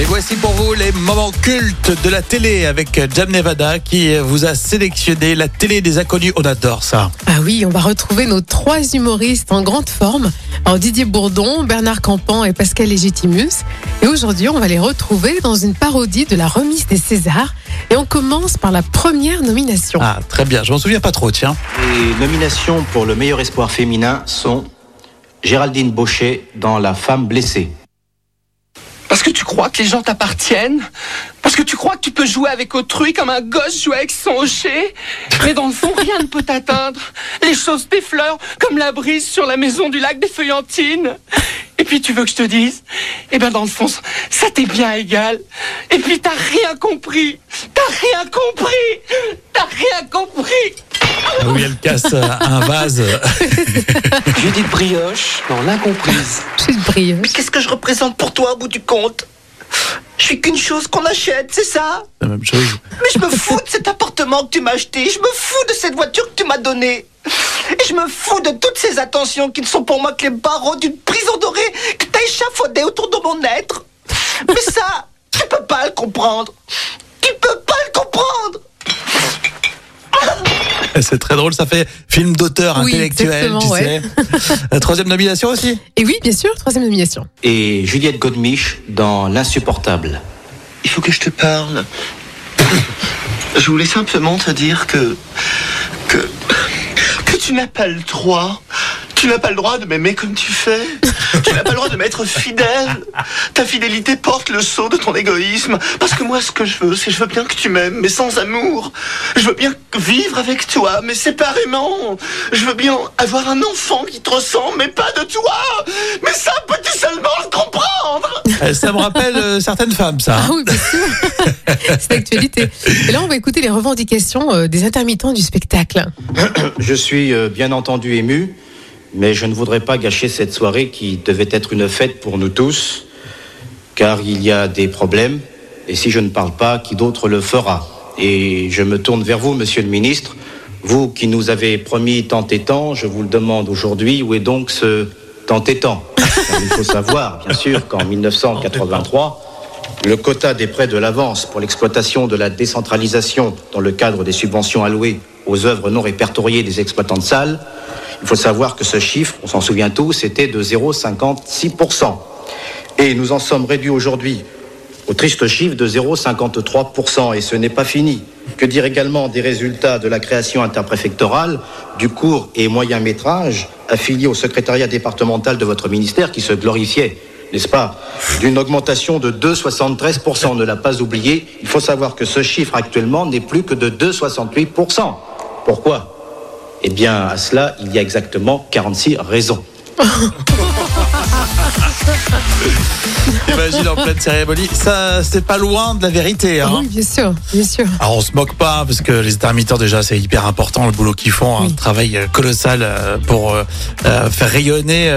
Et voici pour vous les moments cultes de la télé avec Jam Nevada qui vous a sélectionné la télé des inconnus. On adore ça. Ah oui, on va retrouver nos trois humoristes en grande forme. Alors Didier Bourdon, Bernard Campan et Pascal Légitimus. Et aujourd'hui, on va les retrouver dans une parodie de la remise des Césars. Et on commence par la première nomination. Ah, très bien. Je m'en souviens pas trop, tiens. Les nominations pour le meilleur espoir féminin sont Géraldine Baucher dans La femme blessée. Parce que tu crois que les gens t'appartiennent? Parce que tu crois que tu peux jouer avec autrui comme un gosse joue avec son hocher Mais dans le fond, rien ne peut t'atteindre. Les choses t'effleurent comme la brise sur la maison du lac des Feuillantines. Et puis tu veux que je te dise? Eh ben dans le fond, ça t'est bien égal. Et puis t'as rien compris. T'as rien compris. T'as rien compris. Oui, elle casse un vase. Judith Brioche dans L'incomprise. Je suis brilleuse. Qu'est-ce que je représente pour toi au bout du compte? Je suis qu'une chose qu'on achète, c'est ça? La même chose. Mais je me fous de cet appartement que tu m'as acheté, je me fous de cette voiture que tu m'as donnée. Et je me fous de toutes ces attentions qui ne sont pour moi que les barreaux d'une prison dorée que t'as échafaudée autour de mon être. Mais ça, tu peux pas le comprendre. Tu peux pas le comprendre. C'est très drôle, ça fait film d'auteur Oui, intellectuel, tu sais. La troisième nomination aussi Et oui, bien sûr, troisième nomination. Et Juliette Godemiche dans L'insupportable. Il faut que je te parle. Je voulais simplement te dire que. que. que tu n'as pas le droit. Tu n'as pas le droit de m'aimer comme tu fais. Tu n'as pas le droit de m'être fidèle. Ta fidélité porte le sceau de ton égoïsme. Parce que moi, ce que je veux, c'est je veux bien que tu m'aimes, mais sans amour. Je veux bien vivre avec toi, mais séparément. Je veux bien avoir un enfant qui te ressemble, mais pas de toi. Mais ça, peux-tu seulement le comprendre? Euh, Ça me rappelle euh, certaines femmes, ça. Ah hein. oui, bien sûr. C'est l'actualité. Et là, on va écouter les revendications euh, des intermittents du spectacle. Je suis euh, bien entendu ému, mais je ne voudrais pas gâcher cette soirée qui devait être une fête pour nous tous, car il y a des problèmes, et si je ne parle pas, qui d'autre le fera? Et je me tourne vers vous, monsieur le ministre, vous qui nous avez promis tant et tant, je vous le demande aujourd'hui, où est donc ce tant et tant? Il faut savoir, bien sûr, qu'en 1983, le quota des prêts de l'avance pour l'exploitation de la décentralisation dans le cadre des subventions allouées aux œuvres non répertoriées des exploitants de salles, il faut savoir que ce chiffre, on s'en souvient tous, était de 0,56%. Et nous en sommes réduits aujourd'hui au triste chiffre de 0,53%. Et ce n'est pas fini. Que dire également des résultats de la création interpréfectorale du court et moyen métrage affilié au secrétariat départemental de votre ministère qui se glorifiait n'est-ce pas, d'une augmentation de 2,73%. Ne l'a pas oublié. Il faut savoir que ce chiffre actuellement n'est plus que de 2,68%. Pourquoi? Eh bien, à cela, il y a exactement 46 raisons. Imagine en pleine cérémonie. Ça, c'est pas loin de la vérité. Hein. oui, bien sûr, bien sûr. Alors on se moque pas parce que les intermittents déjà c'est hyper important le boulot qu'ils font, un Oui. travail euh, colossal euh, pour euh, faire rayonner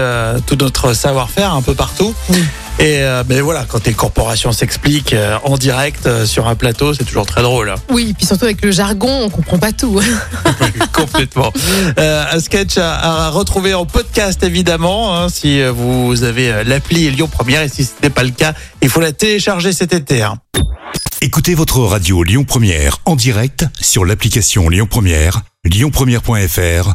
tout notre savoir-faire un peu partout. Oui. Et euh, mais voilà, quand les corporations s'expliquent euh, en direct euh, sur un plateau, c'est toujours très drôle. hein. Oui, puis surtout avec le jargon, on comprend pas tout. Complètement. Euh, un sketch à, à retrouver en podcast évidemment hein, si euh, vous avez euh, l'appli Lyon Première et si ce n'est pas le cas, il faut la télécharger cet été. hein. Écoutez votre radio Lyon Première en direct sur l'application Lyon Première, lyonpremière.fr